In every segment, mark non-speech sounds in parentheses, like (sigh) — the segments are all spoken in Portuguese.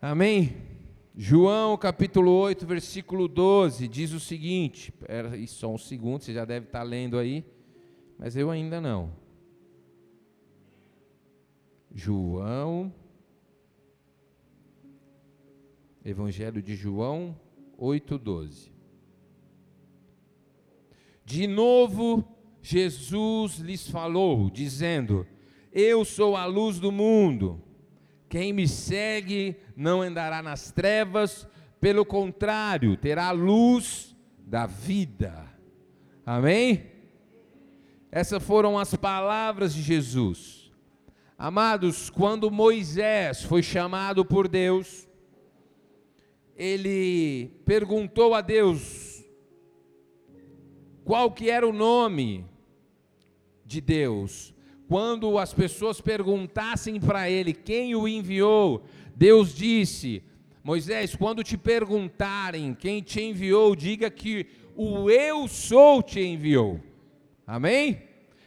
Amém? João capítulo 8, versículo 12, diz o seguinte: aí só um segundo, você já deve estar lendo aí, mas eu ainda não. João, Evangelho de João 8, 12. De novo, Jesus lhes falou, dizendo: Eu sou a luz do mundo. Quem me segue não andará nas trevas, pelo contrário, terá a luz da vida. Amém? Essas foram as palavras de Jesus. Amados, quando Moisés foi chamado por Deus, ele perguntou a Deus qual que era o nome de Deus. Quando as pessoas perguntassem para ele quem o enviou, Deus disse: Moisés, quando te perguntarem quem te enviou, diga que o eu sou te enviou. Amém?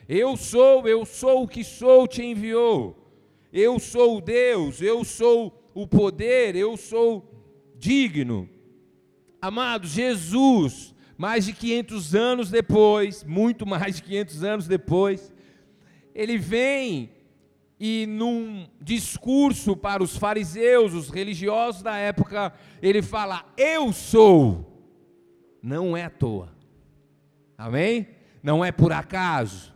Eu sou, eu sou o que sou te enviou. Eu sou Deus, eu sou o poder, eu sou digno. Amados, Jesus, mais de 500 anos depois, muito mais de 500 anos depois, ele vem e num discurso para os fariseus, os religiosos da época, ele fala: Eu sou. Não é à toa. Amém? Não é por acaso.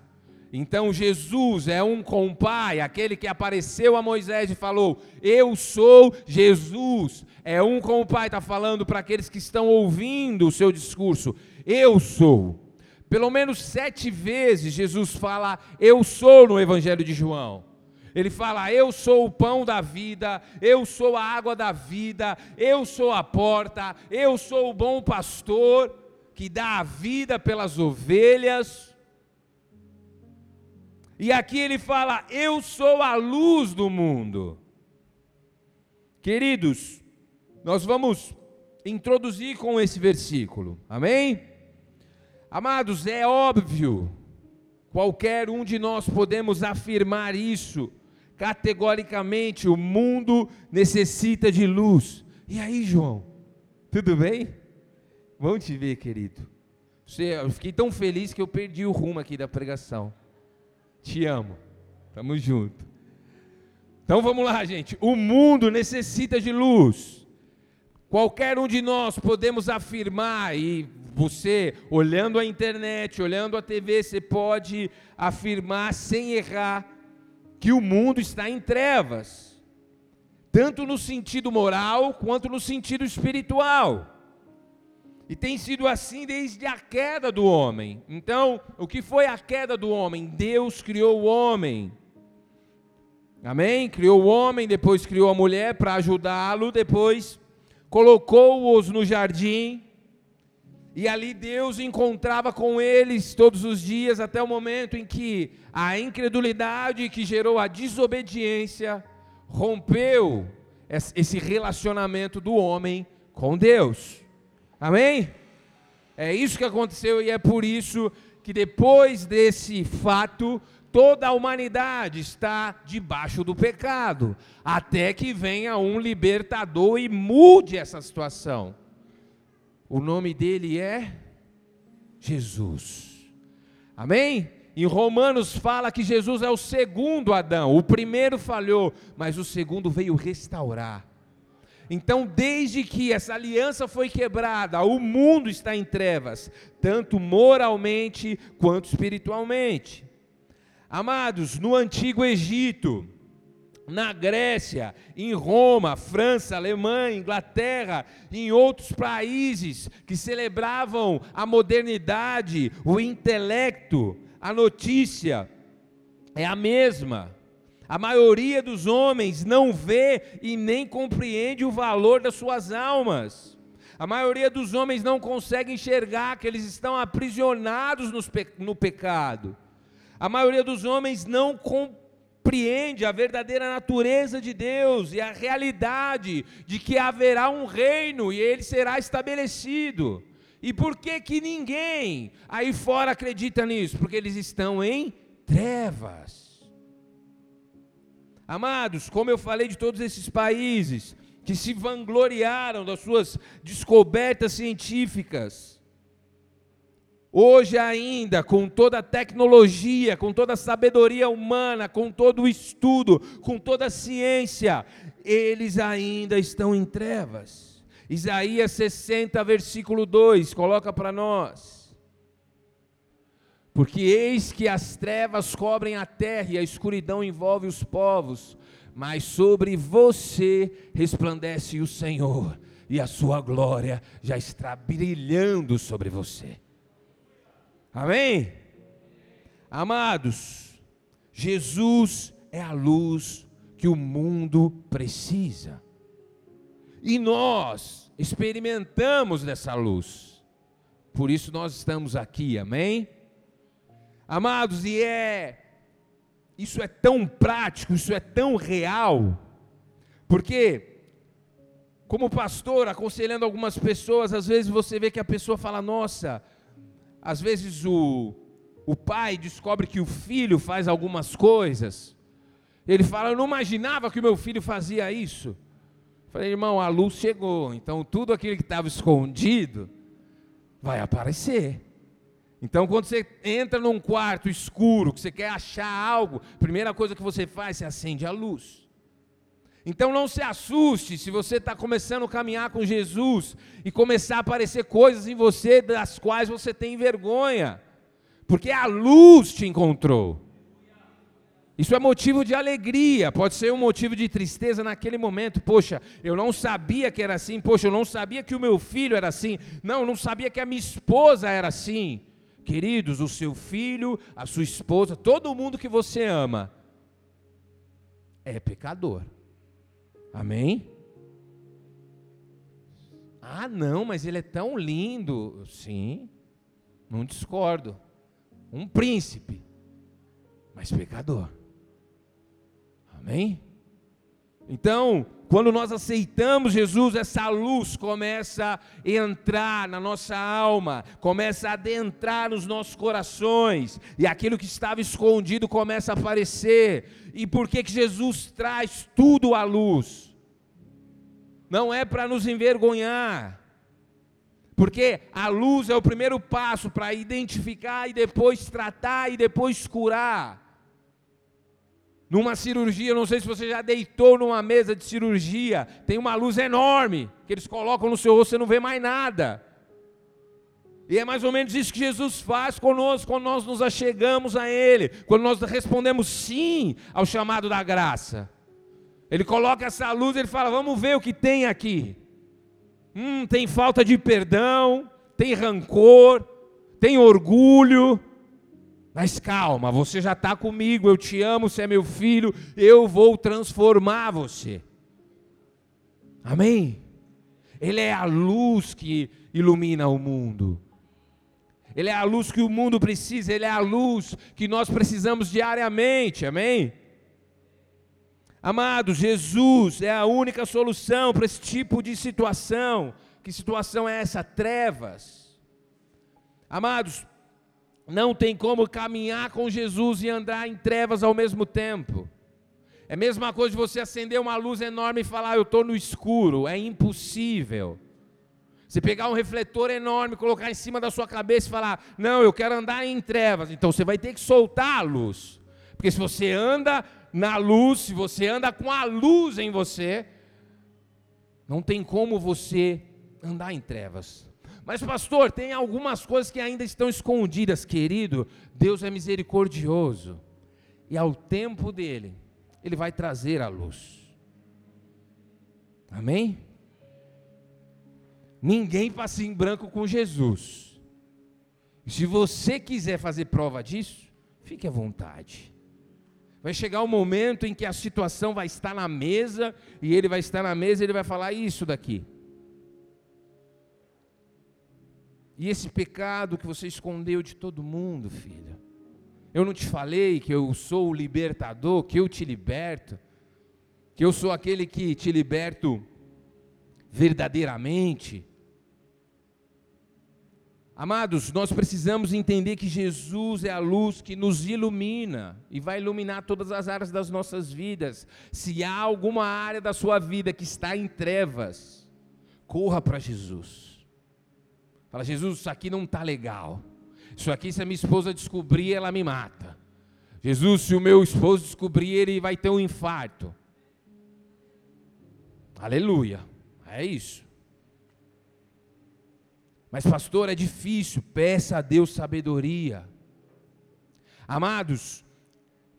Então Jesus é um com o Pai, aquele que apareceu a Moisés e falou: Eu sou Jesus. É um com o Pai, está falando para aqueles que estão ouvindo o seu discurso: Eu sou. Pelo menos sete vezes Jesus fala eu sou no Evangelho de João. Ele fala: Eu sou o pão da vida, eu sou a água da vida, eu sou a porta, eu sou o bom pastor que dá a vida pelas ovelhas. E aqui ele fala: Eu sou a luz do mundo. Queridos, nós vamos introduzir com esse versículo, amém? Amados, é óbvio, qualquer um de nós podemos afirmar isso categoricamente: o mundo necessita de luz. E aí, João, tudo bem? Vamos te ver, querido. Eu fiquei tão feliz que eu perdi o rumo aqui da pregação. Te amo, tamo junto. Então vamos lá, gente. O mundo necessita de luz. Qualquer um de nós podemos afirmar, e você, olhando a internet, olhando a TV, você pode afirmar sem errar que o mundo está em trevas, tanto no sentido moral quanto no sentido espiritual. E tem sido assim desde a queda do homem. Então, o que foi a queda do homem? Deus criou o homem. Amém? Criou o homem, depois criou a mulher para ajudá-lo, depois colocou-os no jardim e ali Deus encontrava com eles todos os dias, até o momento em que a incredulidade que gerou a desobediência rompeu esse relacionamento do homem com Deus. Amém? É isso que aconteceu e é por isso que depois desse fato, toda a humanidade está debaixo do pecado, até que venha um libertador e mude essa situação. O nome dele é Jesus. Amém? Em Romanos fala que Jesus é o segundo Adão. O primeiro falhou, mas o segundo veio restaurar. Então, desde que essa aliança foi quebrada, o mundo está em trevas, tanto moralmente quanto espiritualmente. Amados, no antigo Egito, na Grécia, em Roma, França, Alemanha, Inglaterra, em outros países que celebravam a modernidade, o intelecto, a notícia é a mesma. A maioria dos homens não vê e nem compreende o valor das suas almas. A maioria dos homens não consegue enxergar que eles estão aprisionados no pecado. A maioria dos homens não compreende compreende a verdadeira natureza de Deus e a realidade de que haverá um reino e ele será estabelecido. E por que que ninguém aí fora acredita nisso? Porque eles estão em trevas. Amados, como eu falei de todos esses países que se vangloriaram das suas descobertas científicas, hoje ainda, com toda a tecnologia, com toda a sabedoria humana, com todo o estudo, com toda a ciência, eles ainda estão em trevas. Isaías 60, versículo 2, coloca para nós. Porque eis que as trevas cobrem a terra e a escuridão envolve os povos, mas sobre você resplandece o Senhor, e a sua glória já está brilhando sobre você. Amém? Amados, Jesus é a luz que o mundo precisa. E nós experimentamos dessa luz. Por isso nós estamos aqui, amém? Amados, e é isso é tão prático, isso é tão real, porque como pastor, aconselhando algumas pessoas, às vezes você vê que a pessoa fala: "Nossa, às vezes o o pai descobre que o filho faz algumas coisas. Ele fala: "Eu não imaginava que o meu filho fazia isso". falei: "Irmão, a luz chegou, então tudo aquilo que estava escondido vai aparecer". Então, quando você entra num quarto escuro, que você quer achar algo, a primeira coisa que você faz, você acende a luz. Então, não se assuste se você está começando a caminhar com Jesus e começar a aparecer coisas em você das quais você tem vergonha, porque a luz te encontrou. Isso é motivo de alegria, pode ser um motivo de tristeza naquele momento. Poxa, eu não sabia que era assim. Poxa, eu não sabia que o meu filho era assim. Não, eu não sabia que a minha esposa era assim. Queridos, o seu filho, a sua esposa, todo mundo que você ama é pecador. Amém? Ah, não, mas ele é tão lindo. Sim, não discordo. Um príncipe, mas pecador. Amém? Então, quando nós aceitamos Jesus, essa luz começa a entrar na nossa alma, começa a adentrar nos nossos corações, e aquilo que estava escondido começa a aparecer. E por que, que Jesus traz tudo à luz? Não é para nos envergonhar, porque a luz é o primeiro passo para identificar e depois tratar e depois curar. Numa cirurgia, não sei se você já deitou numa mesa de cirurgia, tem uma luz enorme que eles colocam no seu rosto, você não vê mais nada. E é mais ou menos isso que Jesus faz conosco quando nós nos achegamos a Ele, quando nós respondemos sim ao chamado da graça. Ele coloca essa luz, ele fala: Vamos ver o que tem aqui. Hum, tem falta de perdão, tem rancor, tem orgulho, mas calma, você já está comigo, eu te amo, você é meu filho, eu vou transformar você. Amém? Ele é a luz que ilumina o mundo. Ele é a luz que o mundo precisa, ele é a luz que nós precisamos diariamente. Amém? Amados, Jesus é a única solução para esse tipo de situação. Que situação é essa? Trevas. Amados, não tem como caminhar com Jesus e andar em trevas ao mesmo tempo. É a mesma coisa de você acender uma luz enorme e falar, eu estou no escuro. É impossível. Você pegar um refletor enorme, colocar em cima da sua cabeça e falar, não, eu quero andar em trevas. Então você vai ter que soltar a luz. Porque se você anda na luz, se você anda com a luz em você, não tem como você andar em trevas. Mas, pastor, tem algumas coisas que ainda estão escondidas, querido. Deus é misericordioso. E ao tempo dele, ele vai trazer a luz. Amém? Ninguém passa em branco com Jesus. Se você quiser fazer prova disso, fique à vontade. Vai chegar o um momento em que a situação vai estar na mesa, e ele vai estar na mesa e ele vai falar isso daqui. E esse pecado que você escondeu de todo mundo, filho. Eu não te falei que eu sou o libertador, que eu te liberto, que eu sou aquele que te liberto verdadeiramente. Amados, nós precisamos entender que Jesus é a luz que nos ilumina e vai iluminar todas as áreas das nossas vidas. Se há alguma área da sua vida que está em trevas, corra para Jesus. Fala, Jesus, isso aqui não está legal. Isso aqui, se a minha esposa descobrir, ela me mata. Jesus, se o meu esposo descobrir, ele vai ter um infarto. Aleluia. É isso. Mas, pastor, é difícil. Peça a Deus sabedoria. Amados,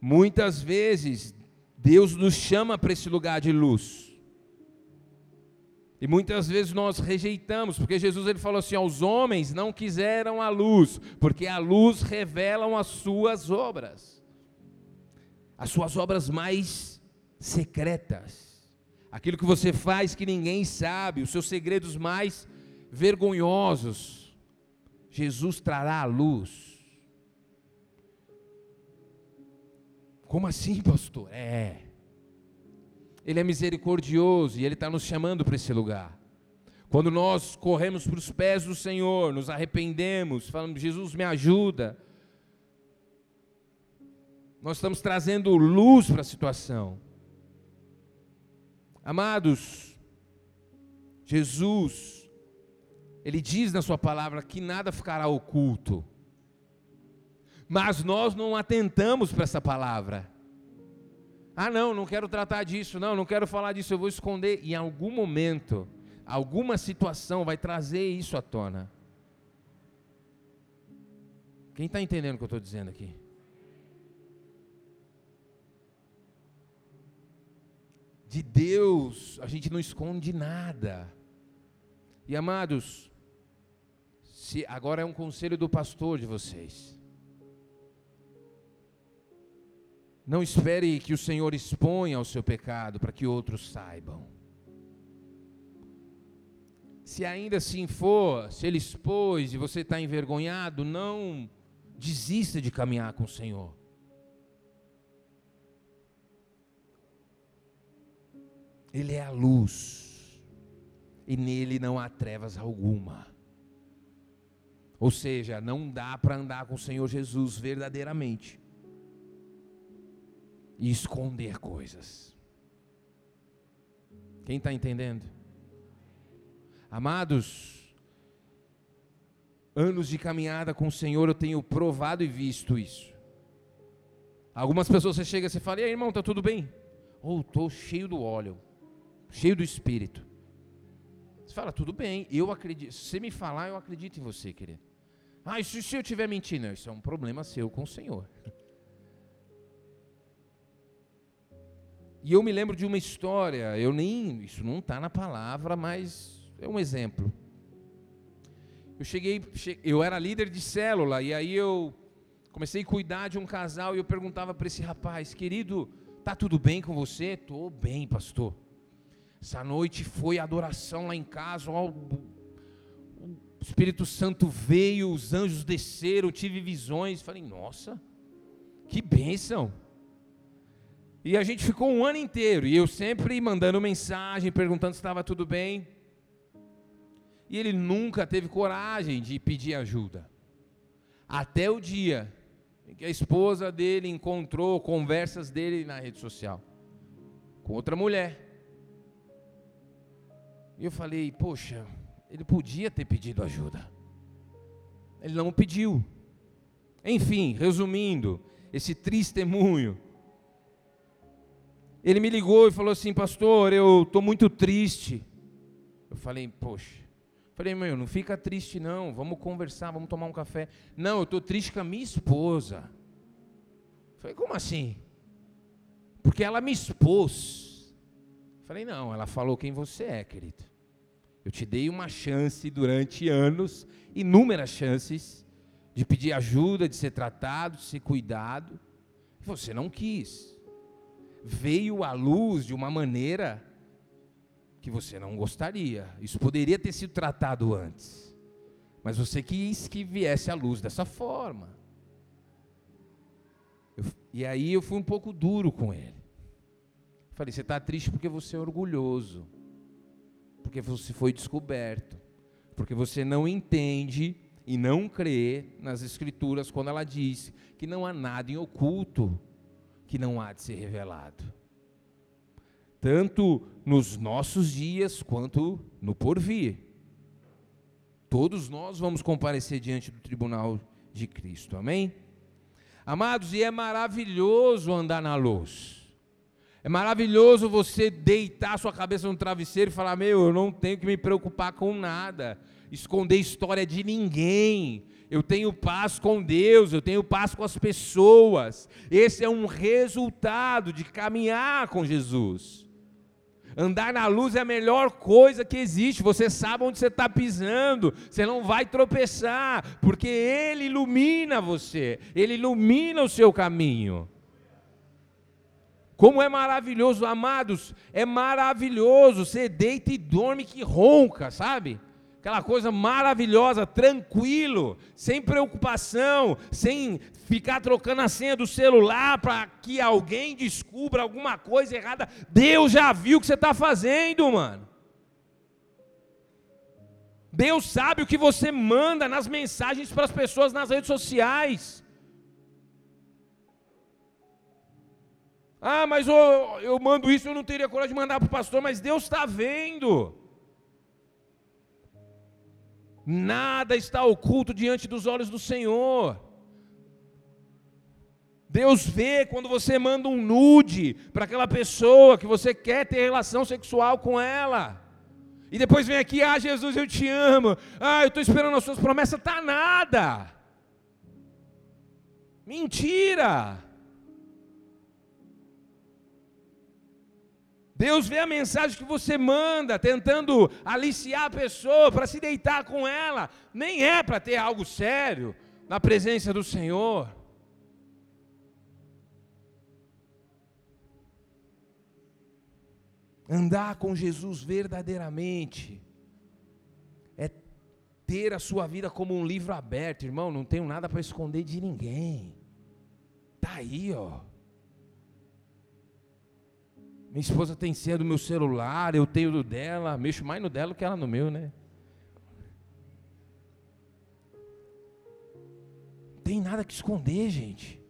muitas vezes Deus nos chama para esse lugar de luz. E muitas vezes nós rejeitamos, porque Jesus ele falou assim: os homens não quiseram a luz, porque a luz revelam as suas obras, as suas obras mais secretas, aquilo que você faz que ninguém sabe, os seus segredos mais vergonhosos, Jesus trará à luz. Como assim, pastor? É. Ele é misericordioso e Ele está nos chamando para esse lugar. Quando nós corremos para os pés do Senhor, nos arrependemos, falamos, Jesus me ajuda. Nós estamos trazendo luz para a situação. Amados, Jesus ele diz na sua palavra que nada ficará oculto. Mas nós não atentamos para essa palavra. Ah, não, não quero tratar disso, não, não quero falar disso, eu vou esconder. Em algum momento, alguma situação vai trazer isso à tona. Quem está entendendo o que eu estou dizendo aqui? De Deus, a gente não esconde nada. E amados, se agora é um conselho do pastor de vocês. Não espere que o Senhor exponha o seu pecado para que outros saibam. Se ainda assim for, se ele expôs e você está envergonhado, não desista de caminhar com o Senhor. Ele é a luz, e nele não há trevas alguma. Ou seja, não dá para andar com o Senhor Jesus verdadeiramente e esconder coisas. Quem está entendendo? Amados, anos de caminhada com o Senhor eu tenho provado e visto isso. Algumas pessoas você chega e você fala, e aí, irmão, está tudo bem? Ou oh, estou cheio do óleo, cheio do Espírito. Você fala, tudo bem, eu acredito. Se você me falar, eu acredito em você, querido. Ah, isso se eu estiver mentindo, isso é um problema seu com o Senhor. (laughs) E eu me lembro de uma história, eu nem, isso não está na palavra, mas é um exemplo. Eu cheguei, eu era líder de célula, e aí eu comecei a cuidar de um casal, e eu perguntava para esse rapaz, querido, tá tudo bem com você? Tô bem, pastor. Essa noite foi adoração lá em casa, o Espírito Santo veio, os anjos desceram, tive visões. Falei, nossa, que bênção. E a gente ficou um ano inteiro, e eu sempre mandando mensagem, perguntando se estava tudo bem. E ele nunca teve coragem de pedir ajuda. Até o dia em que a esposa dele encontrou conversas dele na rede social com outra mulher. E eu falei, poxa, ele podia ter pedido ajuda. Ele não pediu. Enfim, resumindo, esse testemunho. Ele me ligou e falou assim, pastor, eu estou muito triste. Eu falei, poxa. Falei, meu, não fica triste não, vamos conversar, vamos tomar um café. Não, eu estou triste com a minha esposa. Falei, como assim? Porque ela me expôs. Falei, não, ela falou quem você é, querido. Eu te dei uma chance durante anos, inúmeras chances, de pedir ajuda, de ser tratado, de ser cuidado. Você não quis. Veio à luz de uma maneira que você não gostaria. Isso poderia ter sido tratado antes. Mas você quis que viesse à luz dessa forma. Eu, e aí eu fui um pouco duro com ele. Falei, você está triste porque você é orgulhoso porque você foi descoberto, porque você não entende e não crer nas Escrituras quando ela diz que não há nada em oculto que não há de ser revelado. Tanto nos nossos dias quanto no porvir. Todos nós vamos comparecer diante do tribunal de Cristo, amém? Amados, e é maravilhoso andar na luz. É maravilhoso você deitar sua cabeça no travesseiro e falar: Meu, eu não tenho que me preocupar com nada, esconder história de ninguém. Eu tenho paz com Deus, eu tenho paz com as pessoas. Esse é um resultado de caminhar com Jesus. Andar na luz é a melhor coisa que existe. Você sabe onde você está pisando, você não vai tropeçar, porque Ele ilumina você, Ele ilumina o seu caminho. Como é maravilhoso, amados, é maravilhoso. Você deita e dorme que ronca, sabe? Aquela coisa maravilhosa, tranquilo, sem preocupação, sem ficar trocando a senha do celular para que alguém descubra alguma coisa errada. Deus já viu o que você está fazendo, mano. Deus sabe o que você manda nas mensagens para as pessoas nas redes sociais. Ah, mas eu, eu mando isso, eu não teria coragem de mandar para o pastor, mas Deus está vendo. Nada está oculto diante dos olhos do Senhor. Deus vê quando você manda um nude para aquela pessoa que você quer ter relação sexual com ela. E depois vem aqui, ah, Jesus, eu te amo. Ah, eu estou esperando as suas promessas. Tá nada. Mentira. Deus vê a mensagem que você manda, tentando aliciar a pessoa para se deitar com ela. Nem é para ter algo sério na presença do Senhor. Andar com Jesus verdadeiramente é ter a sua vida como um livro aberto, irmão. Não tenho nada para esconder de ninguém. Tá aí, ó. Minha esposa tem senha do meu celular, eu tenho do dela, mexo mais no dela que ela no meu, né? Não tem nada que esconder, gente.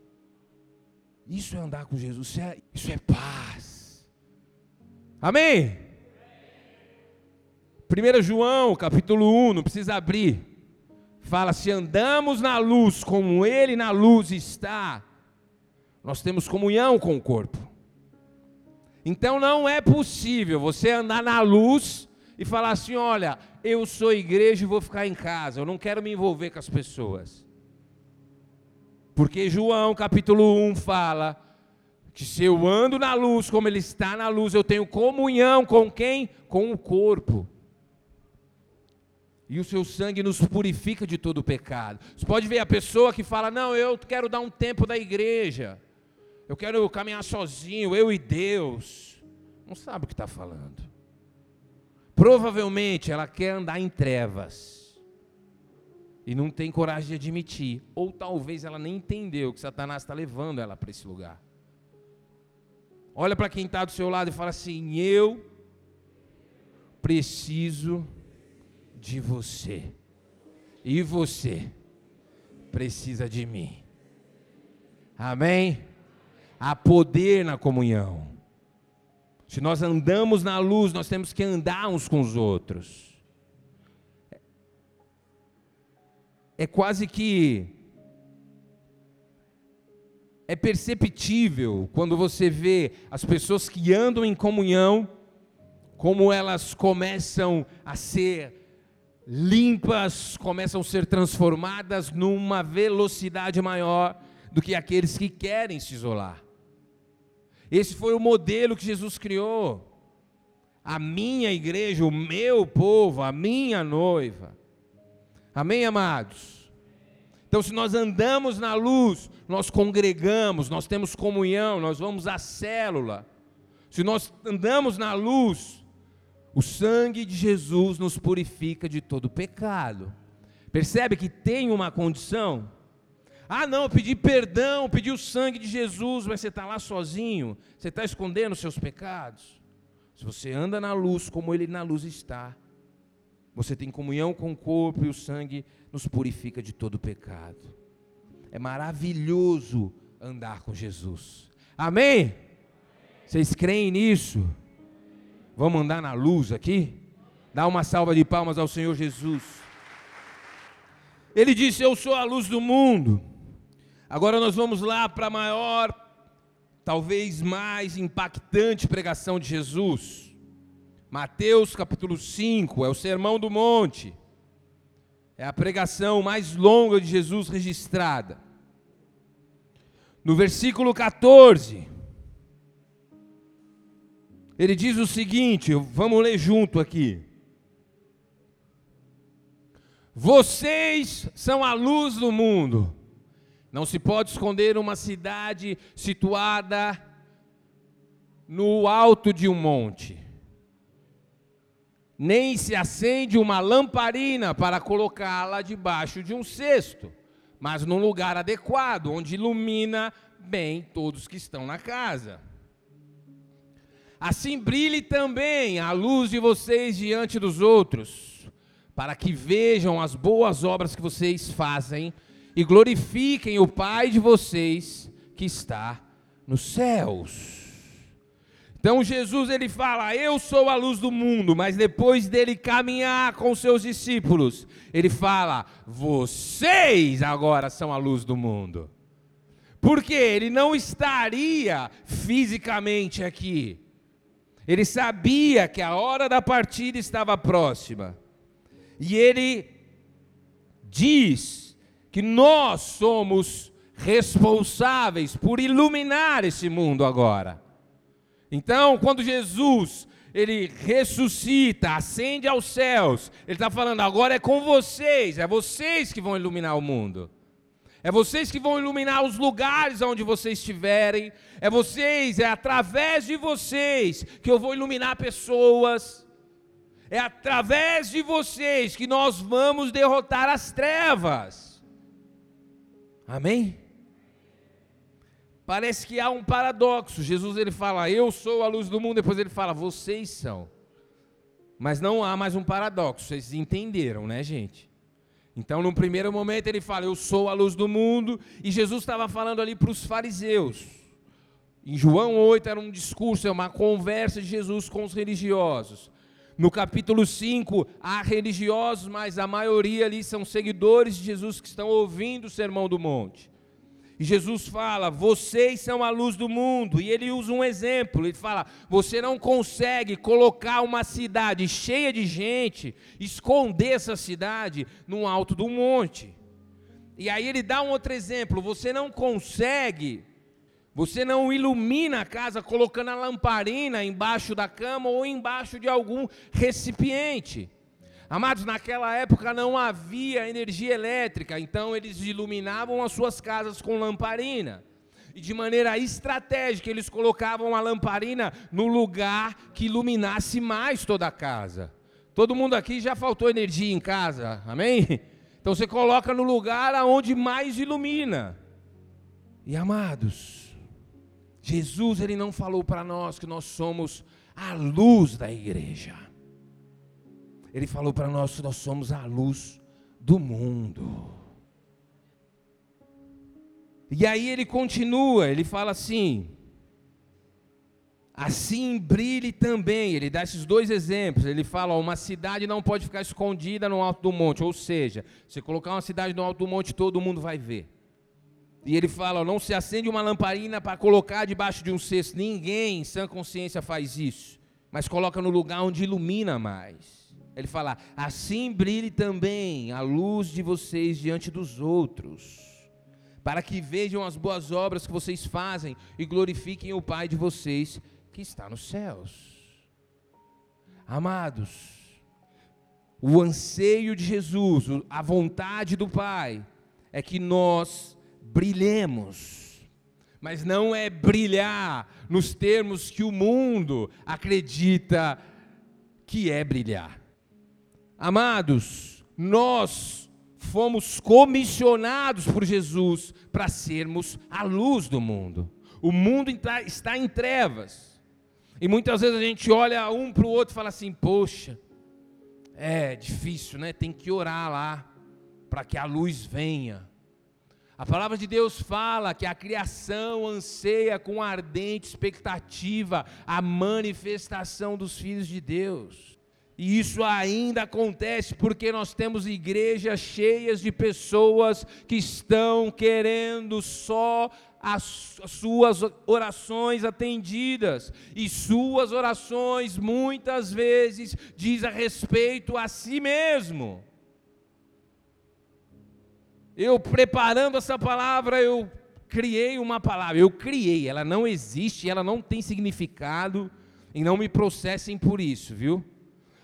Isso é andar com Jesus, isso é, isso é paz. Amém? 1 João, capítulo 1, não precisa abrir. Fala: se andamos na luz como Ele na luz está, nós temos comunhão com o corpo. Então não é possível você andar na luz e falar assim: olha, eu sou igreja e vou ficar em casa, eu não quero me envolver com as pessoas. Porque João capítulo 1 fala que se eu ando na luz como ele está na luz, eu tenho comunhão com quem? Com o corpo. E o seu sangue nos purifica de todo o pecado. Você pode ver a pessoa que fala: Não, eu quero dar um tempo da igreja. Eu quero caminhar sozinho, eu e Deus. Não sabe o que está falando. Provavelmente ela quer andar em trevas. E não tem coragem de admitir. Ou talvez ela nem entendeu que Satanás está levando ela para esse lugar. Olha para quem está do seu lado e fala assim: Eu preciso de você. E você precisa de mim. Amém? Há poder na comunhão. Se nós andamos na luz, nós temos que andar uns com os outros. É quase que é perceptível quando você vê as pessoas que andam em comunhão, como elas começam a ser limpas, começam a ser transformadas numa velocidade maior do que aqueles que querem se isolar. Esse foi o modelo que Jesus criou. A minha igreja, o meu povo, a minha noiva. Amém, amados? Então, se nós andamos na luz, nós congregamos, nós temos comunhão, nós vamos à célula. Se nós andamos na luz, o sangue de Jesus nos purifica de todo pecado. Percebe que tem uma condição? Ah, não, pedi perdão, pedi o sangue de Jesus, mas você está lá sozinho, você está escondendo os seus pecados. Se você anda na luz como Ele na luz está, você tem comunhão com o corpo e o sangue nos purifica de todo pecado. É maravilhoso andar com Jesus. Amém? Vocês creem nisso? Vamos andar na luz aqui? Dá uma salva de palmas ao Senhor Jesus. Ele disse: Eu sou a luz do mundo. Agora nós vamos lá para a maior, talvez mais impactante pregação de Jesus. Mateus capítulo 5, é o Sermão do Monte. É a pregação mais longa de Jesus registrada. No versículo 14, ele diz o seguinte: vamos ler junto aqui. Vocês são a luz do mundo. Não se pode esconder uma cidade situada no alto de um monte. Nem se acende uma lamparina para colocá-la debaixo de um cesto, mas num lugar adequado, onde ilumina bem todos que estão na casa. Assim brilhe também a luz de vocês diante dos outros, para que vejam as boas obras que vocês fazem e glorifiquem o Pai de vocês que está nos céus. Então Jesus ele fala: "Eu sou a luz do mundo", mas depois dele caminhar com seus discípulos, ele fala: "Vocês agora são a luz do mundo". Porque ele não estaria fisicamente aqui. Ele sabia que a hora da partida estava próxima. E ele diz que nós somos responsáveis por iluminar esse mundo agora. Então, quando Jesus ele ressuscita, ascende aos céus, ele está falando agora é com vocês, é vocês que vão iluminar o mundo. É vocês que vão iluminar os lugares onde vocês estiverem. É vocês, é através de vocês que eu vou iluminar pessoas. É através de vocês que nós vamos derrotar as trevas. Amém? Parece que há um paradoxo. Jesus ele fala: "Eu sou a luz do mundo", depois ele fala: "Vocês são". Mas não há mais um paradoxo. Vocês entenderam, né, gente? Então, no primeiro momento ele fala: "Eu sou a luz do mundo", e Jesus estava falando ali para os fariseus. Em João 8 era um discurso, é uma conversa de Jesus com os religiosos. No capítulo 5, há religiosos, mas a maioria ali são seguidores de Jesus que estão ouvindo o sermão do monte. E Jesus fala: vocês são a luz do mundo. E ele usa um exemplo: ele fala, você não consegue colocar uma cidade cheia de gente, esconder essa cidade no alto do monte. E aí ele dá um outro exemplo: você não consegue você não ilumina a casa colocando a lamparina embaixo da cama ou embaixo de algum recipiente. Amados, naquela época não havia energia elétrica, então eles iluminavam as suas casas com lamparina. E de maneira estratégica, eles colocavam a lamparina no lugar que iluminasse mais toda a casa. Todo mundo aqui já faltou energia em casa, amém? Então você coloca no lugar aonde mais ilumina. E amados, Jesus ele não falou para nós que nós somos a luz da igreja. Ele falou para nós que nós somos a luz do mundo. E aí ele continua, ele fala assim: Assim brilhe também. Ele dá esses dois exemplos. Ele fala: uma cidade não pode ficar escondida no alto do monte. Ou seja, se colocar uma cidade no alto do monte, todo mundo vai ver. E ele fala: não se acende uma lamparina para colocar debaixo de um cesto. Ninguém em sã consciência faz isso, mas coloca no lugar onde ilumina mais. Ele fala: assim brilhe também a luz de vocês diante dos outros, para que vejam as boas obras que vocês fazem e glorifiquem o Pai de vocês que está nos céus. Amados, o anseio de Jesus, a vontade do Pai, é que nós brilhemos. Mas não é brilhar nos termos que o mundo acredita que é brilhar. Amados, nós fomos comissionados por Jesus para sermos a luz do mundo. O mundo está em trevas. E muitas vezes a gente olha um para o outro e fala assim: Poxa, É difícil, né? Tem que orar lá para que a luz venha. A palavra de Deus fala que a criação anseia com ardente expectativa a manifestação dos filhos de Deus. E isso ainda acontece porque nós temos igrejas cheias de pessoas que estão querendo só as suas orações atendidas. E suas orações muitas vezes diz a respeito a si mesmo. Eu preparando essa palavra, eu criei uma palavra. Eu criei, ela não existe, ela não tem significado. E não me processem por isso, viu?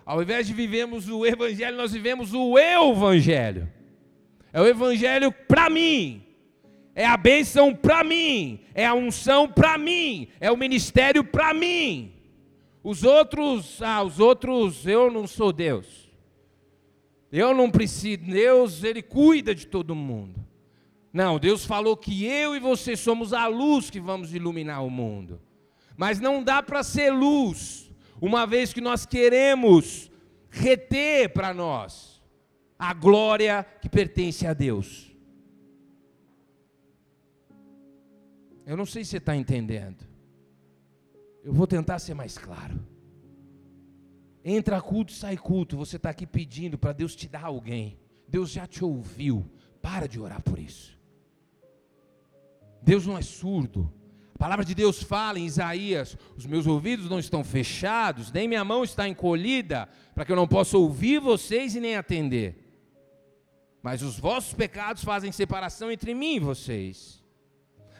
Ao invés de vivemos o evangelho, nós vivemos o evangelho. É o evangelho para mim. É a bênção para mim, é a unção para mim, é o ministério para mim. Os outros, ah, os outros, eu não sou Deus. Eu não preciso, Deus, Ele cuida de todo mundo. Não, Deus falou que eu e você somos a luz que vamos iluminar o mundo. Mas não dá para ser luz, uma vez que nós queremos reter para nós a glória que pertence a Deus. Eu não sei se você está entendendo. Eu vou tentar ser mais claro. Entra culto, sai culto. Você está aqui pedindo para Deus te dar alguém. Deus já te ouviu. Para de orar por isso. Deus não é surdo. A palavra de Deus fala em Isaías: os meus ouvidos não estão fechados, nem minha mão está encolhida, para que eu não possa ouvir vocês e nem atender. Mas os vossos pecados fazem separação entre mim e vocês.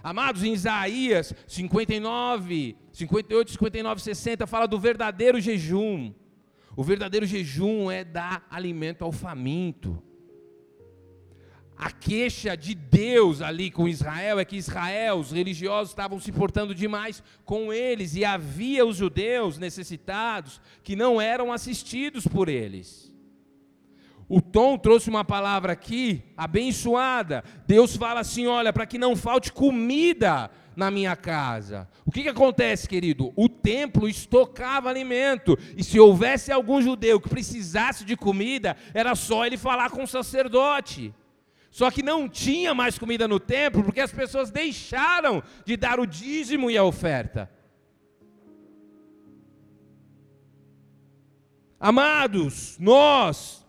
Amados, em Isaías 59, 58, 59, 60, fala do verdadeiro jejum. O verdadeiro jejum é dar alimento ao faminto. A queixa de Deus ali com Israel é que Israel, os religiosos, estavam se portando demais com eles e havia os judeus necessitados que não eram assistidos por eles. O Tom trouxe uma palavra aqui, abençoada. Deus fala assim: olha, para que não falte comida na minha casa. O que, que acontece, querido? O templo estocava alimento, e se houvesse algum judeu que precisasse de comida, era só ele falar com o sacerdote. Só que não tinha mais comida no templo, porque as pessoas deixaram de dar o dízimo e a oferta. Amados, nós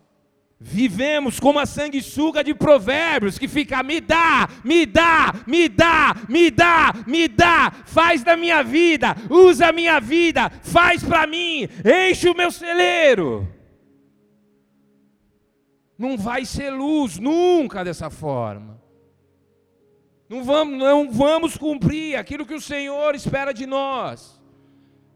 Vivemos como a sanguessuga de provérbios que fica me dá, me dá, me dá, me dá, me dá, faz da minha vida, usa a minha vida, faz para mim, enche o meu celeiro. Não vai ser luz nunca dessa forma. Não vamos, não vamos cumprir aquilo que o Senhor espera de nós.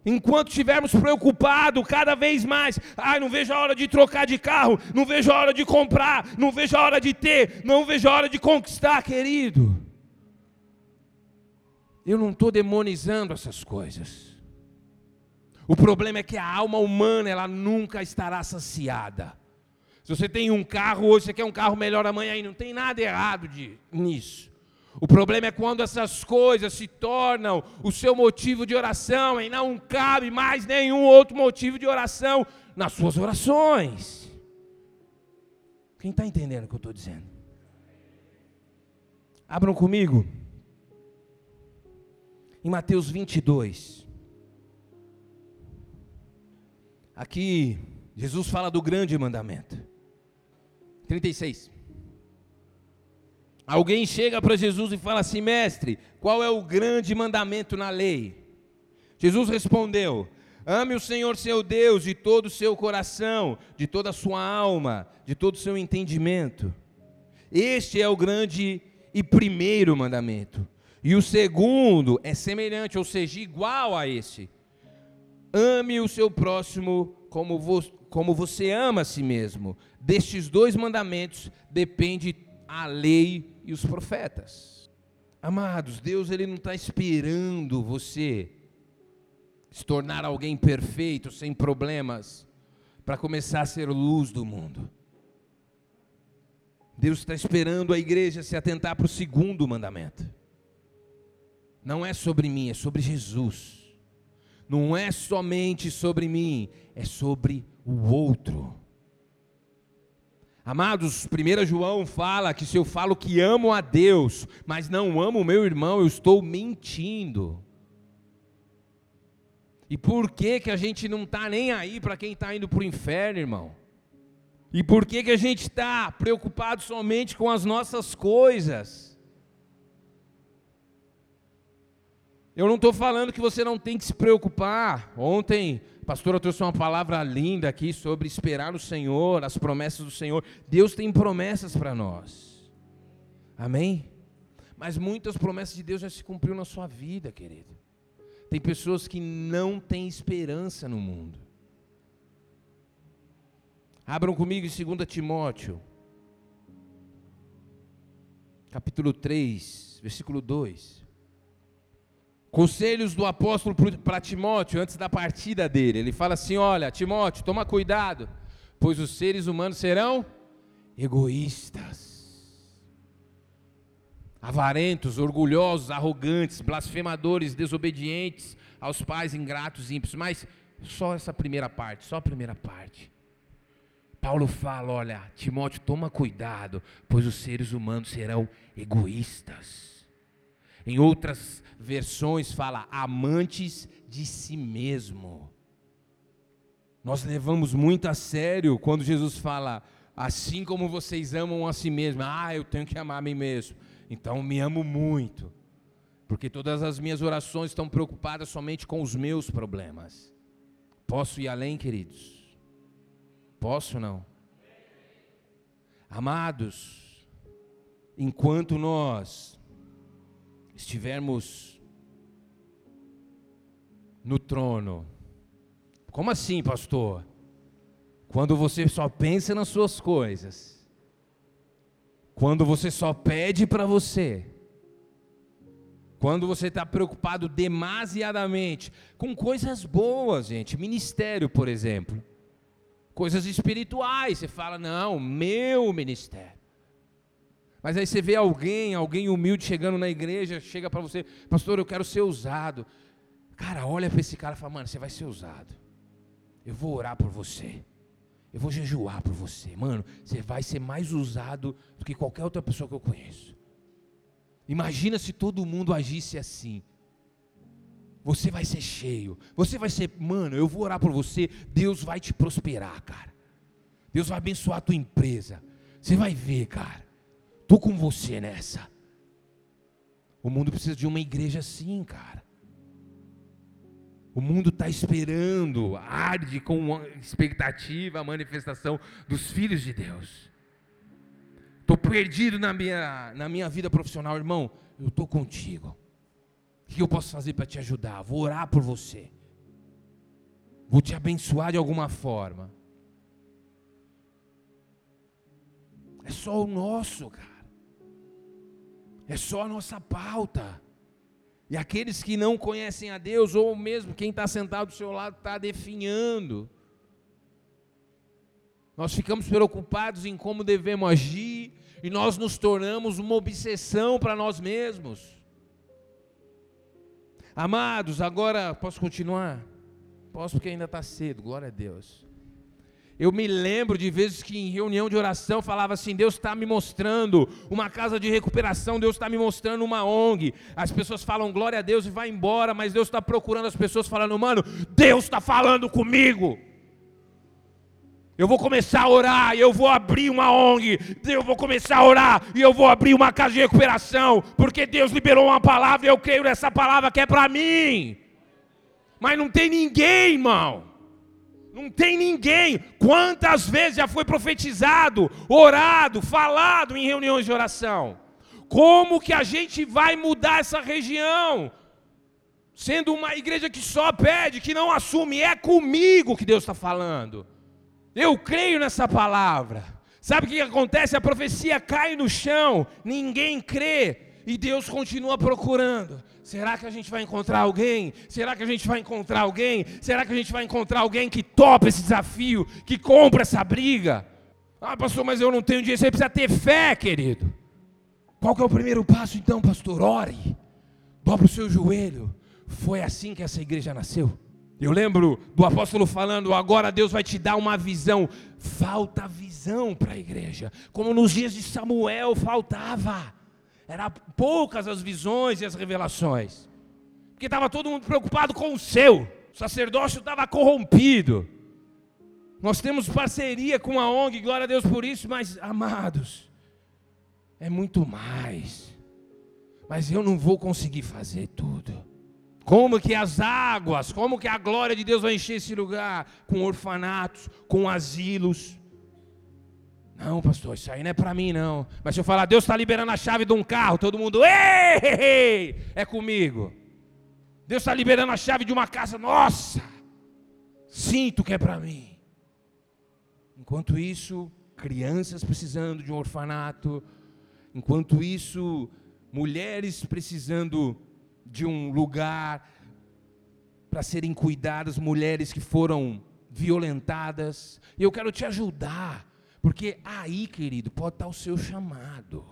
Enquanto estivermos preocupados cada vez mais, ai, não vejo a hora de trocar de carro, não vejo a hora de comprar, não vejo a hora de ter, não vejo a hora de conquistar, querido. Eu não estou demonizando essas coisas. O problema é que a alma humana, ela nunca estará saciada. Se você tem um carro hoje, você quer um carro melhor amanhã, e não tem nada errado de, nisso. O problema é quando essas coisas se tornam o seu motivo de oração e não cabe mais nenhum outro motivo de oração nas suas orações. Quem está entendendo o que eu estou dizendo? Abram comigo. Em Mateus 22. Aqui, Jesus fala do grande mandamento. 36. Alguém chega para Jesus e fala assim: Mestre, qual é o grande mandamento na lei? Jesus respondeu: Ame o Senhor seu Deus de todo o seu coração, de toda a sua alma, de todo o seu entendimento. Este é o grande e primeiro mandamento. E o segundo é semelhante, ou seja, igual a esse. Ame o seu próximo como, vo como você ama a si mesmo. Destes dois mandamentos depende a lei e os profetas. Amados, Deus ele não está esperando você se tornar alguém perfeito, sem problemas, para começar a ser luz do mundo. Deus está esperando a igreja se atentar para o segundo mandamento. Não é sobre mim, é sobre Jesus. Não é somente sobre mim, é sobre o outro. Amados, 1 João fala que se eu falo que amo a Deus, mas não amo o meu irmão, eu estou mentindo. E por que, que a gente não está nem aí para quem está indo para o inferno, irmão? E por que, que a gente está preocupado somente com as nossas coisas? Eu não estou falando que você não tem que se preocupar. Ontem, a pastora trouxe uma palavra linda aqui sobre esperar no Senhor, as promessas do Senhor. Deus tem promessas para nós. Amém? Mas muitas promessas de Deus já se cumpriram na sua vida, querido. Tem pessoas que não têm esperança no mundo. Abram comigo em 2 Timóteo, capítulo 3, versículo 2. Conselhos do apóstolo para Timóteo antes da partida dele. Ele fala assim: Olha, Timóteo, toma cuidado, pois os seres humanos serão egoístas avarentos, orgulhosos, arrogantes, blasfemadores, desobedientes aos pais, ingratos, ímpios. Mas só essa primeira parte, só a primeira parte. Paulo fala: olha, Timóteo, toma cuidado, pois os seres humanos serão egoístas. Em outras versões fala amantes de si mesmo. Nós levamos muito a sério quando Jesus fala assim como vocês amam a si mesmo. Ah, eu tenho que amar a mim mesmo. Então me amo muito, porque todas as minhas orações estão preocupadas somente com os meus problemas. Posso ir além, queridos? Posso não? Amados, enquanto nós estivermos no trono, como assim, pastor? Quando você só pensa nas suas coisas, quando você só pede para você, quando você está preocupado demasiadamente com coisas boas, gente, ministério, por exemplo, coisas espirituais, você fala, não, meu ministério. Mas aí você vê alguém, alguém humilde chegando na igreja, chega para você, pastor, eu quero ser usado. Cara, olha para esse cara e fala, mano, você vai ser usado. Eu vou orar por você. Eu vou jejuar por você. Mano, você vai ser mais usado do que qualquer outra pessoa que eu conheço. Imagina se todo mundo agisse assim. Você vai ser cheio. Você vai ser, mano, eu vou orar por você. Deus vai te prosperar, cara. Deus vai abençoar a tua empresa. Você vai ver, cara. Tô com você nessa. O mundo precisa de uma igreja assim, cara. O mundo está esperando, arde com expectativa a manifestação dos filhos de Deus. Estou perdido na minha, na minha vida profissional, irmão. Eu estou contigo. O que eu posso fazer para te ajudar? Vou orar por você. Vou te abençoar de alguma forma. É só o nosso, cara. É só a nossa pauta. E aqueles que não conhecem a Deus, ou mesmo quem está sentado do seu lado, está definhando. Nós ficamos preocupados em como devemos agir, e nós nos tornamos uma obsessão para nós mesmos. Amados, agora posso continuar? Posso porque ainda está cedo, glória a Deus. Eu me lembro de vezes que em reunião de oração falava assim: Deus está me mostrando uma casa de recuperação, Deus está me mostrando uma ONG. As pessoas falam glória a Deus e vai embora, mas Deus está procurando as pessoas falando, mano, Deus está falando comigo. Eu vou começar a orar e eu vou abrir uma ONG. Eu vou começar a orar e eu vou abrir uma casa de recuperação, porque Deus liberou uma palavra e eu creio nessa palavra que é para mim. Mas não tem ninguém, irmão. Não tem ninguém. Quantas vezes já foi profetizado, orado, falado em reuniões de oração? Como que a gente vai mudar essa região? Sendo uma igreja que só pede, que não assume, é comigo que Deus está falando. Eu creio nessa palavra. Sabe o que acontece? A profecia cai no chão, ninguém crê, e Deus continua procurando. Será que a gente vai encontrar alguém? Será que a gente vai encontrar alguém? Será que a gente vai encontrar alguém que topa esse desafio, que compra essa briga? Ah, pastor, mas eu não tenho dinheiro. Você precisa ter fé, querido. Qual que é o primeiro passo então, pastor? Ore. Dobra o seu joelho. Foi assim que essa igreja nasceu. Eu lembro do apóstolo falando: agora Deus vai te dar uma visão. Falta visão para a igreja, como nos dias de Samuel faltava. Eram poucas as visões e as revelações, porque estava todo mundo preocupado com o seu. O sacerdócio estava corrompido. Nós temos parceria com a ONG, glória a Deus por isso, mas amados, é muito mais. Mas eu não vou conseguir fazer tudo. Como que as águas, como que a glória de Deus vai encher esse lugar? Com orfanatos, com asilos. Não, pastor, isso aí não é para mim não. Mas se eu falar, Deus está liberando a chave de um carro, todo mundo, ei, é comigo. Deus está liberando a chave de uma casa, nossa, sinto que é para mim. Enquanto isso, crianças precisando de um orfanato, enquanto isso, mulheres precisando de um lugar para serem cuidadas, mulheres que foram violentadas. E eu quero te ajudar, porque aí, querido, pode estar o seu chamado.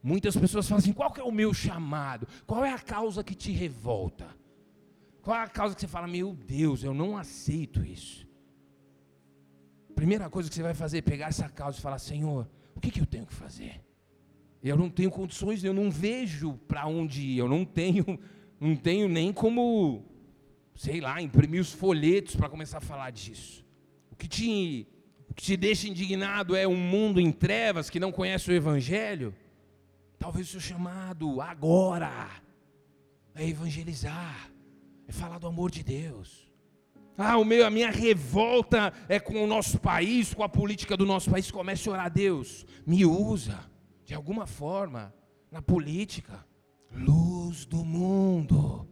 Muitas pessoas falam assim: qual é o meu chamado? Qual é a causa que te revolta? Qual é a causa que você fala, meu Deus, eu não aceito isso? Primeira coisa que você vai fazer é pegar essa causa e falar: Senhor, o que, que eu tenho que fazer? Eu não tenho condições, eu não vejo para onde ir, eu não tenho, não tenho nem como, sei lá, imprimir os folhetos para começar a falar disso. O que te, que te deixa indignado é um mundo em trevas que não conhece o Evangelho? Talvez o seu chamado agora é evangelizar, é falar do amor de Deus. Ah, o meu, a minha revolta é com o nosso país, com a política do nosso país. Comece a orar a Deus, me usa de alguma forma, na política. Luz do mundo.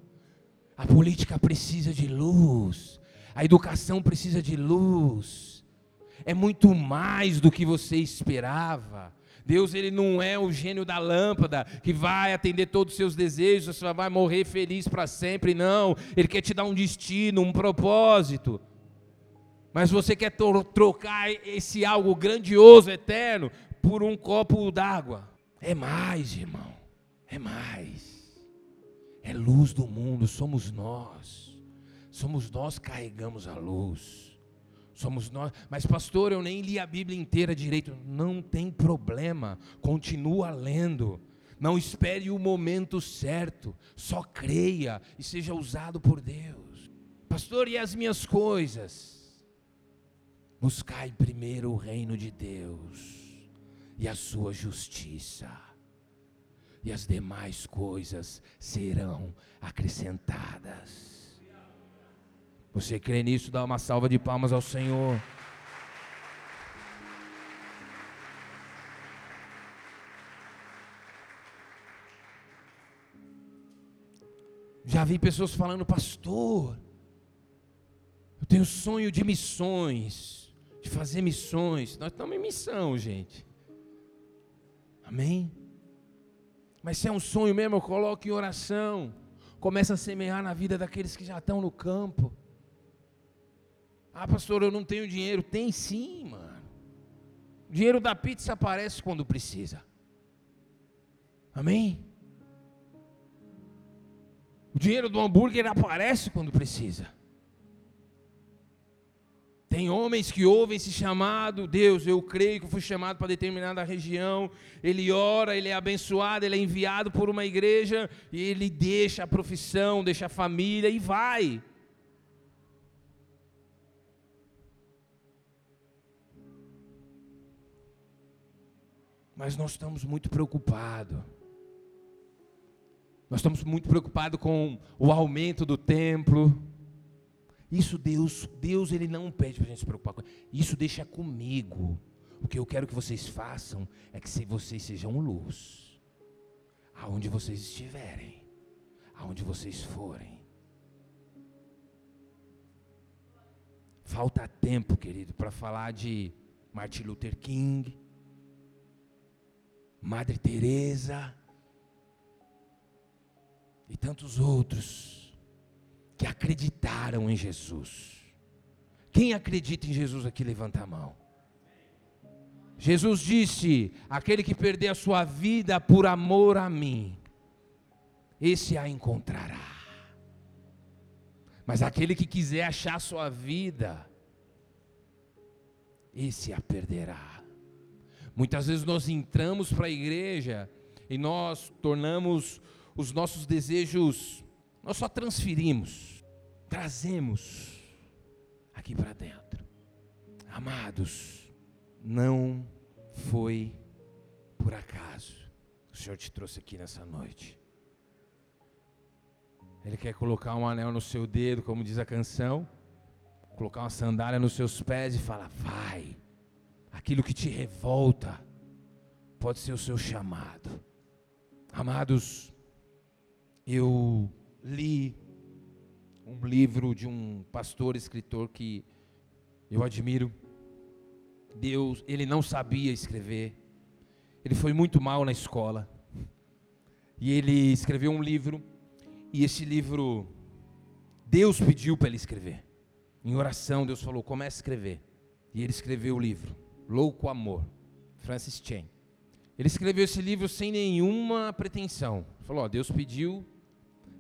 A política precisa de luz. A educação precisa de luz. É muito mais do que você esperava. Deus ele não é o gênio da lâmpada que vai atender todos os seus desejos, você vai morrer feliz para sempre, não. Ele quer te dar um destino, um propósito. Mas você quer trocar esse algo grandioso, eterno, por um copo d'água. É mais, irmão. É mais. É luz do mundo, somos nós. Somos nós que carregamos a luz. Somos nós. Mas, pastor, eu nem li a Bíblia inteira direito. Não tem problema. Continua lendo. Não espere o momento certo. Só creia e seja usado por Deus. Pastor, e as minhas coisas? Buscai primeiro o reino de Deus e a sua justiça, e as demais coisas serão acrescentadas. Você crê nisso? Dá uma salva de palmas ao Senhor. Já vi pessoas falando, pastor, eu tenho sonho de missões, de fazer missões. Nós estamos em missão, gente. Amém? Mas se é um sonho mesmo, coloque em oração. Começa a semear na vida daqueles que já estão no campo. Ah, pastor, eu não tenho dinheiro. Tem sim, mano. O dinheiro da pizza aparece quando precisa. Amém? O dinheiro do hambúrguer aparece quando precisa. Tem homens que ouvem esse chamado, Deus, eu creio que fui chamado para determinada região. Ele ora, ele é abençoado, ele é enviado por uma igreja e ele deixa a profissão, deixa a família e vai. Mas nós estamos muito preocupados. Nós estamos muito preocupados com o aumento do templo isso Deus, Deus ele não pede para a gente se preocupar com isso. deixa comigo. O que eu quero que vocês façam é que vocês sejam luz. Aonde vocês estiverem, aonde vocês forem. Falta tempo, querido, para falar de Martin Luther King, Madre Teresa e tantos outros que acreditaram em Jesus. Quem acredita em Jesus aqui, levanta a mão. Jesus disse: Aquele que perder a sua vida por amor a mim, esse a encontrará. Mas aquele que quiser achar sua vida, esse a perderá. Muitas vezes nós entramos para a igreja e nós tornamos os nossos desejos, nós só transferimos, trazemos aqui para dentro. Amados, não foi por acaso o Senhor te trouxe aqui nessa noite. Ele quer colocar um anel no seu dedo, como diz a canção, colocar uma sandália nos seus pés e falar: vai. Aquilo que te revolta pode ser o seu chamado. Amados, eu li um livro de um pastor escritor que eu admiro. Deus, ele não sabia escrever. Ele foi muito mal na escola. E ele escreveu um livro e esse livro Deus pediu para ele escrever. Em oração Deus falou: "Comece a escrever". E ele escreveu o livro Louco Amor, Francis Chan. Ele escreveu esse livro sem nenhuma pretensão. Falou: ó, Deus pediu.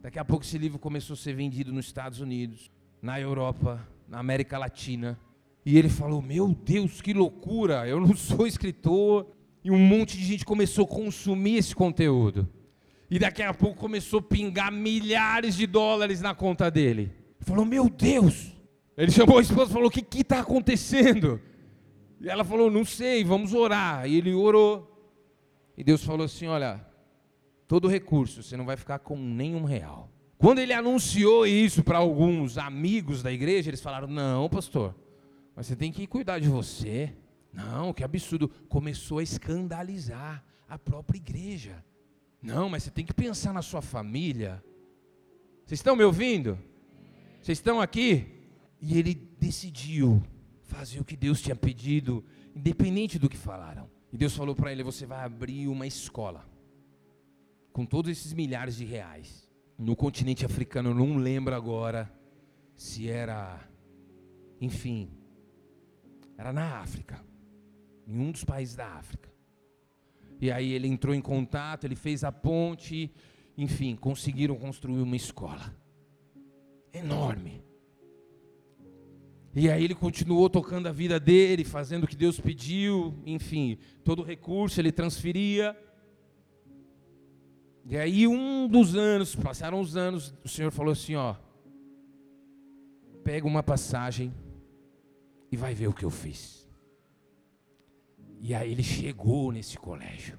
Daqui a pouco esse livro começou a ser vendido nos Estados Unidos, na Europa, na América Latina. E ele falou: Meu Deus, que loucura! Eu não (laughs) sou escritor. E um monte de gente começou a consumir esse conteúdo. E daqui a pouco começou a pingar milhares de dólares na conta dele. Ele falou: Meu Deus! Ele chamou a esposa e falou: O que está acontecendo? E ela falou: Não sei, vamos orar. E ele orou. E Deus falou assim: Olha, todo recurso, você não vai ficar com nenhum real. Quando ele anunciou isso para alguns amigos da igreja, eles falaram: Não, pastor, mas você tem que cuidar de você. Não, que absurdo. Começou a escandalizar a própria igreja. Não, mas você tem que pensar na sua família. Vocês estão me ouvindo? Vocês estão aqui? E ele decidiu fazer o que Deus tinha pedido, independente do que falaram. E Deus falou para ele: Você vai abrir uma escola com todos esses milhares de reais. No continente africano, eu não lembro agora se era, enfim, era na África, em um dos países da África. E aí ele entrou em contato, ele fez a ponte, enfim, conseguiram construir uma escola enorme. E aí ele continuou tocando a vida dele, fazendo o que Deus pediu, enfim, todo recurso ele transferia. E aí um dos anos, passaram os anos, o Senhor falou assim, ó, pega uma passagem e vai ver o que eu fiz. E aí ele chegou nesse colégio.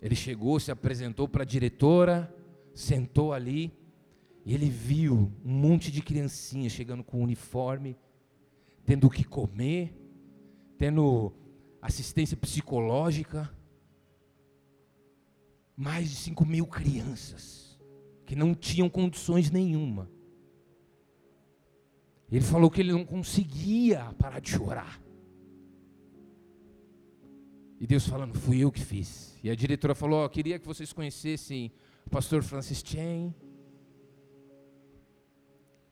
Ele chegou, se apresentou para a diretora, sentou ali. E ele viu um monte de criancinhas chegando com uniforme, tendo o que comer, tendo assistência psicológica. Mais de 5 mil crianças que não tinham condições nenhuma. Ele falou que ele não conseguia parar de chorar. E Deus falando, fui eu que fiz. E a diretora falou, oh, queria que vocês conhecessem o pastor Francis Chan.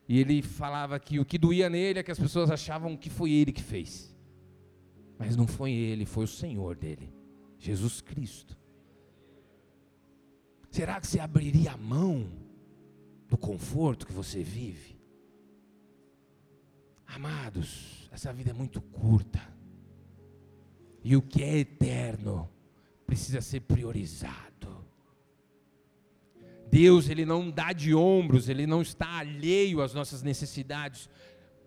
E ele falava que o que doía nele é que as pessoas achavam que foi ele que fez. Mas não foi ele, foi o Senhor dele, Jesus Cristo. Será que você abriria a mão do conforto que você vive? Amados, essa vida é muito curta. E o que é eterno precisa ser priorizado. Deus, ele não dá de ombros, ele não está alheio às nossas necessidades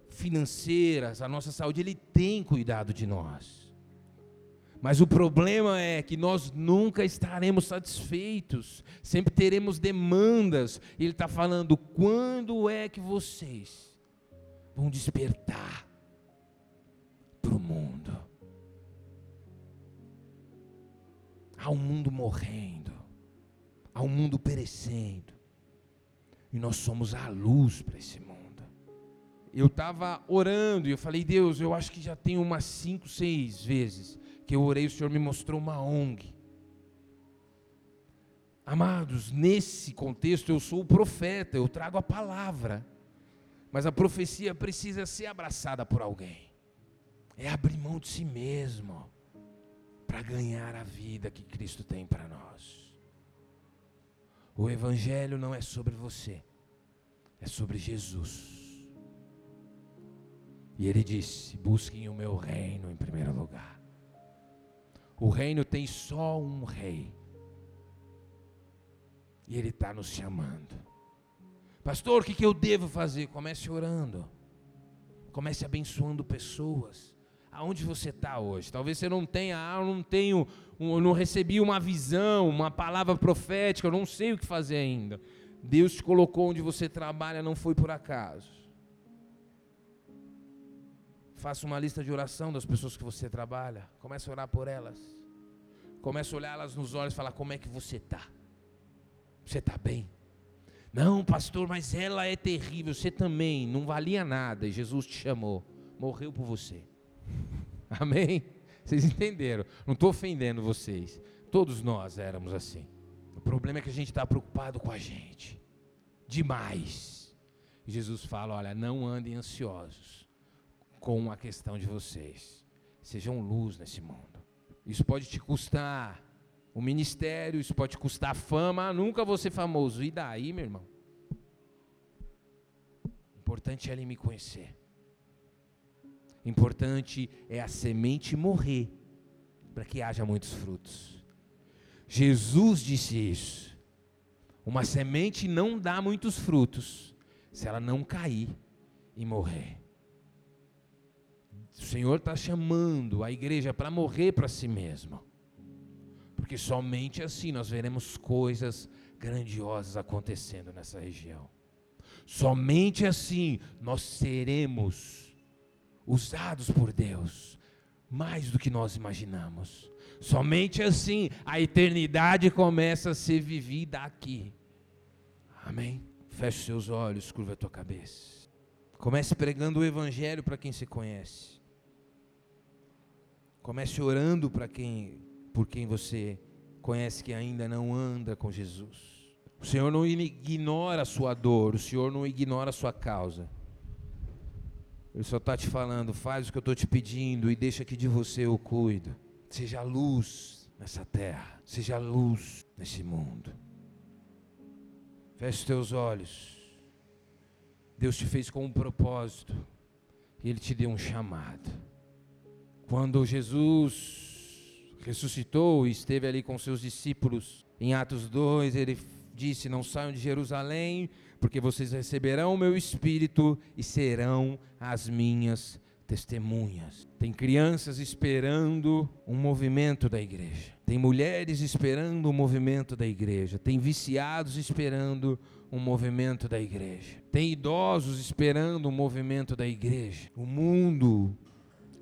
financeiras, à nossa saúde, ele tem cuidado de nós. Mas o problema é que nós nunca estaremos satisfeitos, sempre teremos demandas. Ele está falando: quando é que vocês vão despertar para o mundo? Há um mundo morrendo ao mundo perecendo. E nós somos a luz para esse mundo. Eu estava orando e eu falei, Deus, eu acho que já tem umas cinco, seis vezes que eu orei, o Senhor me mostrou uma ONG. Amados, nesse contexto eu sou o profeta, eu trago a palavra. Mas a profecia precisa ser abraçada por alguém. É abrir mão de si mesmo para ganhar a vida que Cristo tem para nós. O Evangelho não é sobre você, é sobre Jesus. E ele disse: busquem o meu reino em primeiro lugar. O reino tem só um rei. E ele está nos chamando. Pastor, o que, que eu devo fazer? Comece orando. Comece abençoando pessoas. Aonde você está hoje? Talvez você não tenha, ah, eu não tenho, eu não recebi uma visão, uma palavra profética, eu não sei o que fazer ainda. Deus te colocou onde você trabalha, não foi por acaso. Faça uma lista de oração das pessoas que você trabalha. Comece a orar por elas. Comece a olhar elas nos olhos e falar como é que você está. Você está bem? Não, pastor, mas ela é terrível. Você também não valia nada. E Jesus te chamou, morreu por você. (laughs) Amém? Vocês entenderam? Não estou ofendendo vocês. Todos nós éramos assim. O problema é que a gente está preocupado com a gente. Demais. Jesus fala: olha, não andem ansiosos com a questão de vocês. Sejam luz nesse mundo. Isso pode te custar o ministério, isso pode custar fama. Nunca vou ser famoso. E daí, meu irmão? O importante é ele me conhecer. Importante é a semente morrer para que haja muitos frutos. Jesus disse isso. Uma semente não dá muitos frutos se ela não cair e morrer. O Senhor está chamando a igreja para morrer para si mesmo. Porque somente assim nós veremos coisas grandiosas acontecendo nessa região. Somente assim nós seremos usados por Deus mais do que nós imaginamos. Somente assim a eternidade começa a ser vivida aqui. Amém? Feche seus olhos, curva a tua cabeça. Comece pregando o evangelho para quem se conhece. Comece orando para quem por quem você conhece que ainda não anda com Jesus. O Senhor não ignora a sua dor, o Senhor não ignora a sua causa. Ele só está te falando, faz o que eu estou te pedindo e deixa que de você eu cuido. Seja luz nessa terra, seja luz nesse mundo. Feche os teus olhos. Deus te fez com um propósito e Ele te deu um chamado. Quando Jesus ressuscitou e esteve ali com seus discípulos, em Atos 2, ele disse: Não saiam de Jerusalém, porque vocês receberão o meu espírito e serão as minhas testemunhas. Tem crianças esperando um movimento da igreja. Tem mulheres esperando um movimento da igreja. Tem viciados esperando um movimento da igreja. Tem idosos esperando um movimento da igreja. O mundo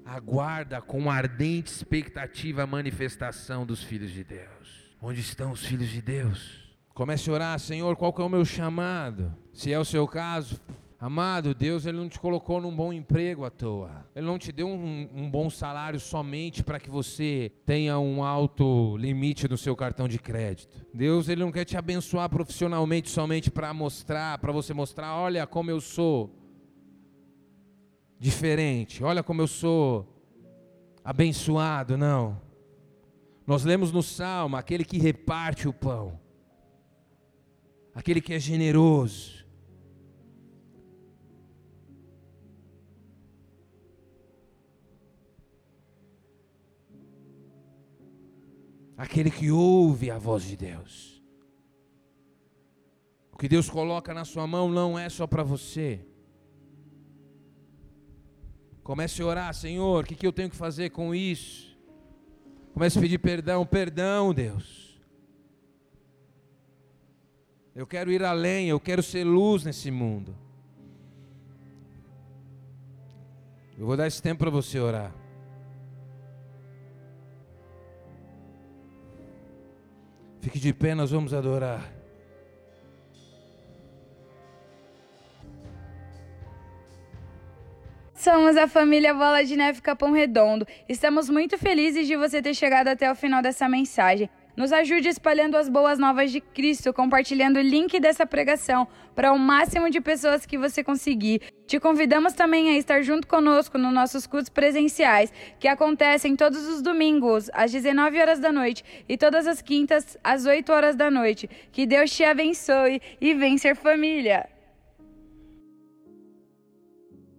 aguarda com ardente expectativa a manifestação dos filhos de Deus. Onde estão os filhos de Deus? Comece a orar, Senhor, qual que é o meu chamado? Se é o seu caso, amado, Deus ele não te colocou num bom emprego à toa. Ele não te deu um, um bom salário somente para que você tenha um alto limite no seu cartão de crédito. Deus ele não quer te abençoar profissionalmente somente para mostrar, para você mostrar, olha como eu sou diferente, olha como eu sou abençoado, não. Nós lemos no Salmo aquele que reparte o pão aquele que é generoso. Aquele que ouve a voz de Deus. O que Deus coloca na sua mão não é só para você. Comece a orar, Senhor, o que, que eu tenho que fazer com isso? Comece a pedir perdão, perdão, Deus. Eu quero ir além, eu quero ser luz nesse mundo. Eu vou dar esse tempo para você orar. Fique de pé, nós vamos adorar. Somos a família Bola de Neve Capão Redondo. Estamos muito felizes de você ter chegado até o final dessa mensagem. Nos ajude espalhando as boas novas de Cristo, compartilhando o link dessa pregação para o máximo de pessoas que você conseguir. Te convidamos também a estar junto conosco nos nossos cultos presenciais, que acontecem todos os domingos, às 19 horas da noite, e todas as quintas, às 8 horas da noite. Que Deus te abençoe e vencer família!